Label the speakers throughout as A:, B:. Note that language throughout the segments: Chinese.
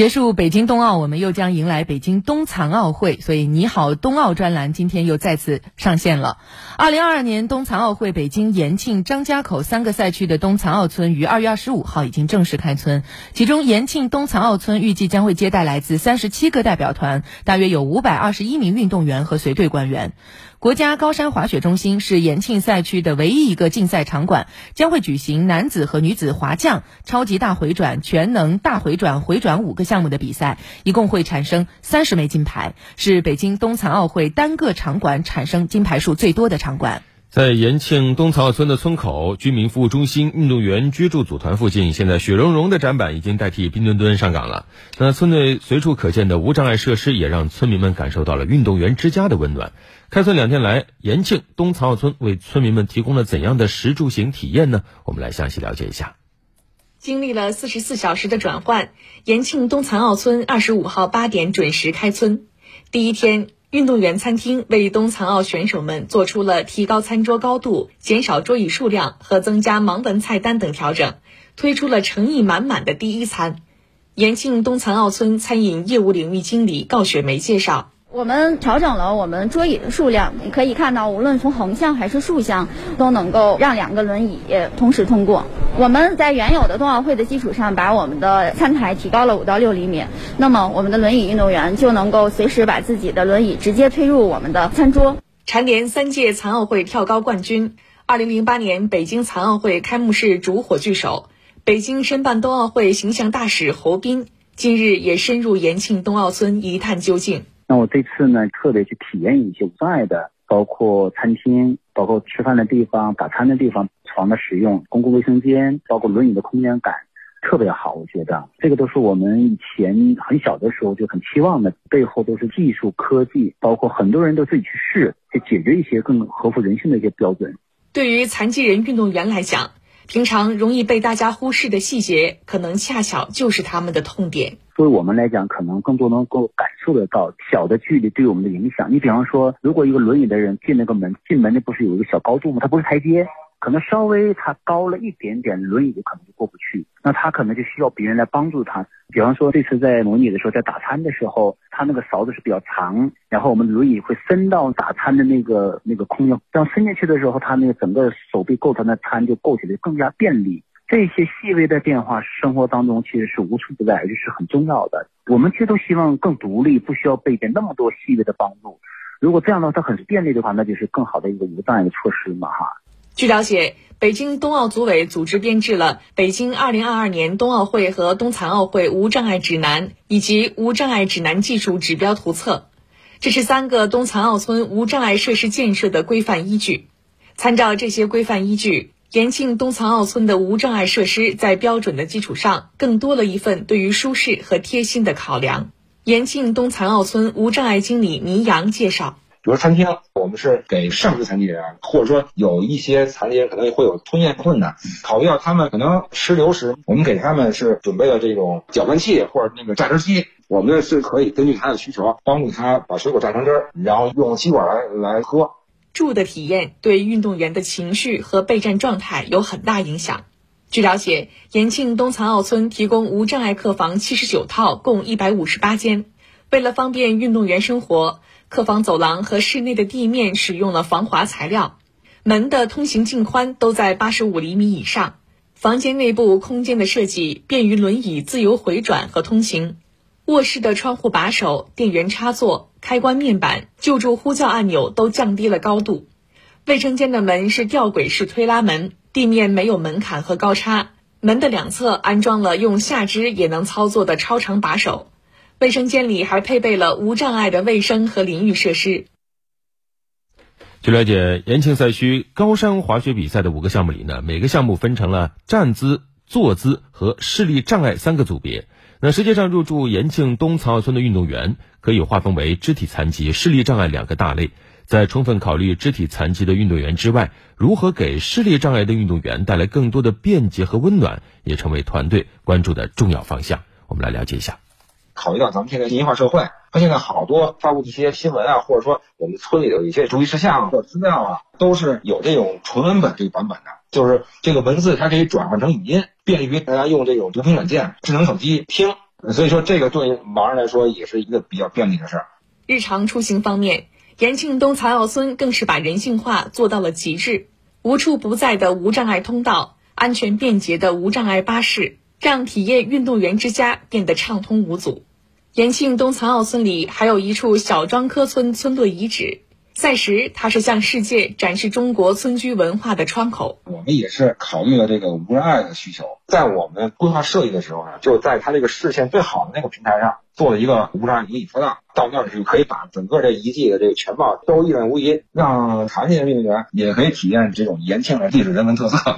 A: 结束北京冬奥，我们又将迎来北京冬残奥会，所以“你好，冬奥”专栏今天又再次上线了。二零二二年冬残奥会北京延庆、张家口三个赛区的冬残奥村于二月二十五号已经正式开村，其中延庆冬残奥村预计将会接待来自三十七个代表团，大约有五百二十一名运动员和随队官员。国家高山滑雪中心是延庆赛区的唯一一个竞赛场馆，将会举行男子和女子滑降、超级大回转、全能大回转、回转五个项目的比赛，一共会产生三十枚金牌，是北京冬残奥会单个场馆产生金牌数最多的场馆。
B: 在延庆冬残奥村的村口、居民服务中心、运动员居住组团附近，现在雪融融的展板已经代替冰墩墩上岗了。那村内随处可见的无障碍设施，也让村民们感受到了运动员之家的温暖。开村两天来，延庆冬残奥村为村民们提供了怎样的食住行体验呢？我们来详细了解一下。
C: 经历了四十四小时的转换，延庆冬残奥村二十五号八点准时开村。第一天，运动员餐厅为冬残奥选手们做出了提高餐桌高度、减少桌椅数量和增加盲文菜单等调整，推出了诚意满满的第一餐。延庆冬残奥村餐饮业务领域经理高雪梅介绍。
D: 我们调整了我们桌椅的数量，你可以看到，无论从横向还是竖向，都能够让两个轮椅同时通过。我们在原有的冬奥会的基础上，把我们的餐台提高了五到六厘米，那么我们的轮椅运动员就能够随时把自己的轮椅直接推入我们的餐桌。
C: 蝉联三届残奥会跳高冠军，二零零八年北京残奥会开幕式主火炬手，北京申办冬奥会形象大使侯斌，今日也深入延庆冬奥村一探究竟。
E: 那我这次呢，特别去体验一些无障碍的，包括餐厅，包括吃饭的地方、打餐的地方、床的使用、公共卫生间，包括轮椅的空间感，特别好。我觉得这个都是我们以前很小的时候就很期望的，背后都是技术科技，包括很多人都自己去试，去解决一些更合乎人性的一些标准。
C: 对于残疾人运动员来讲，平常容易被大家忽视的细节，可能恰巧就是他们的痛点。
E: 对我们来讲，可能更多能够感受得到小的距离对我们的影响。你比方说，如果一个轮椅的人进那个门，进门那不是有一个小高度吗？它不是台阶。可能稍微他高了一点点，轮椅就可能就过不去，那他可能就需要别人来帮助他。比方说这次在模拟的时候，在打餐的时候，他那个勺子是比较长，然后我们轮椅会伸到打餐的那个那个空间，这样伸进去的时候，他那个整个手臂够他那餐就够起来更加便利。这些细微的变化，生活当中其实是无处不在，而且是很重要的。我们其实都希望更独立，不需要被那么多细微的帮助。如果这样的话，它很便利的话，那就是更好的一个无障碍的措施嘛，哈。
C: 据了解，北京冬奥组委组织编制了《北京2022年冬奥会和冬残奥会无障碍指南》以及《无障碍指南技术指标图册》，这是三个冬残奥村无障碍设施建设的规范依据。参照这些规范依据，延庆冬残奥村的无障碍设施在标准的基础上，更多了一份对于舒适和贴心的考量。延庆冬残奥村无障碍经理倪阳介绍。
F: 比如餐厅，我们是给上肢残疾人，或者说有一些残疾人可能会有吞咽困难，考虑到他们可能吃流食，我们给他们是准备了这种搅拌器或者那个榨汁机，我们是可以根据他的需求，帮助他把水果榨成汁儿，然后用吸管来来喝。
C: 住的体验对运动员的情绪和备战状态有很大影响。据了解，延庆冬残奥村提供无障碍客房七十九套，共一百五十八间，为了方便运动员生活。客房走廊和室内的地面使用了防滑材料，门的通行径宽都在八十五厘米以上。房间内部空间的设计便于轮椅自由回转和通行。卧室的窗户把手、电源插座、开关面板、救助呼叫按钮都降低了高度。卫生间的门是吊轨式推拉门，地面没有门槛和高差，门的两侧安装了用下肢也能操作的超长把手。卫生间里还配备了无障碍的卫生和淋浴设施。
B: 据了解，延庆赛区高山滑雪比赛的五个项目里呢，每个项目分成了站姿、坐姿和视力障碍三个组别。那实际上入驻延庆东曹村的运动员可以划分为肢体残疾、视力障碍两个大类。在充分考虑肢体残疾的运动员之外，如何给视力障碍的运动员带来更多的便捷和温暖，也成为团队关注的重要方向。我们来了解一下。
F: 考虑到咱们现在信息化社会，它现在好多发布一些新闻啊，或者说我们村里的一些注意事项或者资料啊，都是有这种纯文本这个版本的，就是这个文字它可以转换成语音，便于大家用这种读屏软件、智能手机听。所以说这个对盲人来说也是一个比较便利的事儿。
C: 日常出行方面，延庆东残奥村更是把人性化做到了极致，无处不在的无障碍通道，安全便捷的无障碍巴士，让体验运动员之家变得畅通无阻。延庆东残奥村里还有一处小庄科村村落遗址。赛时，它是向世界展示中国村居文化的窗口。
F: 我们也是考虑了这个无障碍的需求，在我们规划设计的时候呢，就在它这个视线最好的那个平台上做了一个无障碍轮椅车道，到那儿就可以把整个这遗迹的这个全貌都一览无遗，让残疾人运动员也可以体验这种延庆的历史人文特色。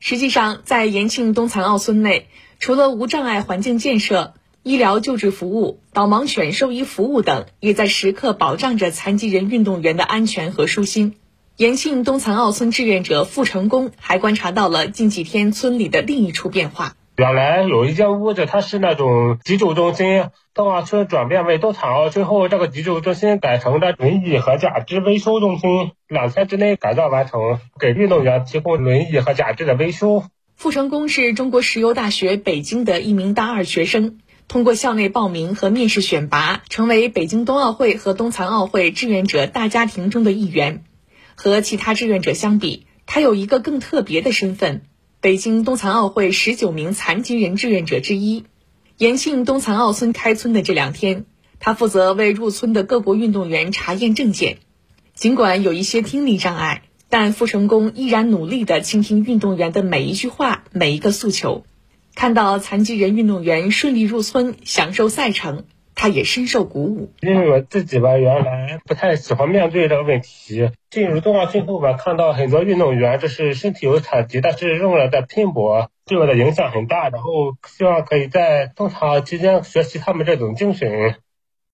C: 实际上，在延庆东残奥村内，除了无障碍环境建设。医疗救治服务、导盲犬兽医服务等，也在时刻保障着残疾人运动员的安全和舒心。延庆东残奥村志愿者付成功还观察到了近几天村里的另一处变化。
G: 原来有一间屋子，它是那种急救中心，东奥村转变为东残奥之后，这个急救中心改成了轮椅和假肢维修中心，两天之内改造完成，给运动员提供轮椅和假肢的维修。
C: 傅成功是中国石油大学北京的一名大二学生。通过校内报名和面试选拔，成为北京冬奥会和冬残奥会志愿者大家庭中的一员。和其他志愿者相比，他有一个更特别的身份——北京冬残奥会十九名残疾人志愿者之一。延庆冬残奥村开村的这两天，他负责为入村的各国运动员查验证件。尽管有一些听力障碍，但傅成功依然努力地倾听运动员的每一句话、每一个诉求。看到残疾人运动员顺利入村享受赛程，他也深受鼓舞。
G: 因为我自己吧，原来不太喜欢面对这个问题。进入冬奥会后吧，看到很多运动员就是身体有残疾，但是仍然在拼搏，对我的影响很大。然后希望可以在冬残期间学习他们这种精神。